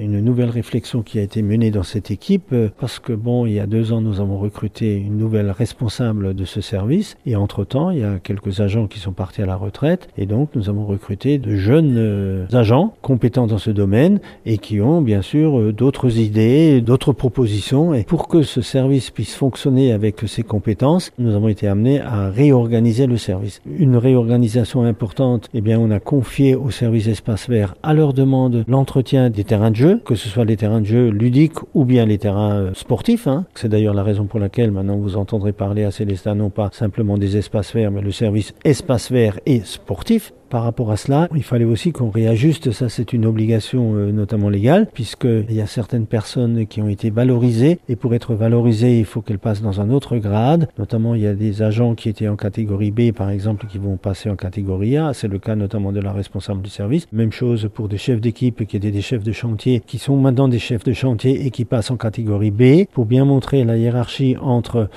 une nouvelle réflexion qui a été menée dans cette équipe euh, parce que bon, il y a deux ans, nous avons recruté une nouvelle responsable de ce service et entre-temps, il y a quelques agents qui sont partis à la retraite et donc nous avons recruté de jeunes euh, agents compétents dans ce domaine et qui ont bien sûr euh, d'autres idées, d'autres propositions et pour que ce service puisse fonctionner avec ses compétences, nous avons été amenés à réorganiser le service. Une réorganisation importante, eh bien, on a confié au service espace vert à leur demande l'entretien des terrains de jeu, que ce soit les terrains de jeu ludiques ou bien les terrains euh, sportifs. Hein. C'est d'ailleurs la raison pour laquelle maintenant vous entendrez parler à Célestin non pas simplement des espaces verts, mais le service espace vert et sportif. Par rapport à cela, il fallait aussi qu'on réajuste, ça c'est une obligation euh, notamment légale, puisqu'il y a certaines personnes qui ont été valorisées, et pour être valorisées, il faut qu'elles passent dans un autre grade. Notamment, il y a des agents qui étaient en catégorie B, par exemple, qui vont passer en catégorie A. C'est le cas notamment de la responsable du service. Même chose pour des chefs d'équipe qui étaient des chefs de chantier, qui sont maintenant des chefs de chantier et qui passent en catégorie B, pour bien montrer la hiérarchie entre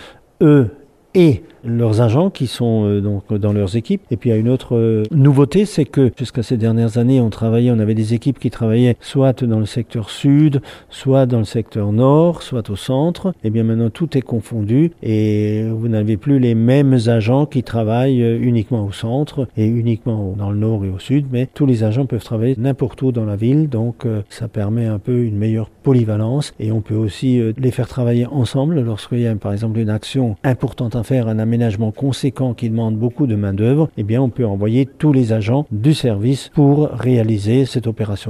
eux et leurs agents qui sont euh, donc dans leurs équipes. Et puis il y a une autre euh, nouveauté, c'est que jusqu'à ces dernières années, on travaillait, on avait des équipes qui travaillaient soit dans le secteur sud, soit dans le secteur nord, soit au centre. Et bien maintenant tout est confondu et vous n'avez plus les mêmes agents qui travaillent euh, uniquement au centre et uniquement dans le nord et au sud, mais tous les agents peuvent travailler n'importe où dans la ville, donc ça permet un peu une meilleure polyvalence et on peut aussi les faire travailler ensemble lorsqu'il y a par exemple une action importante à faire, un aménagement conséquent qui demande beaucoup de main-d'œuvre, eh bien, on peut envoyer tous les agents du service pour réaliser cette opération.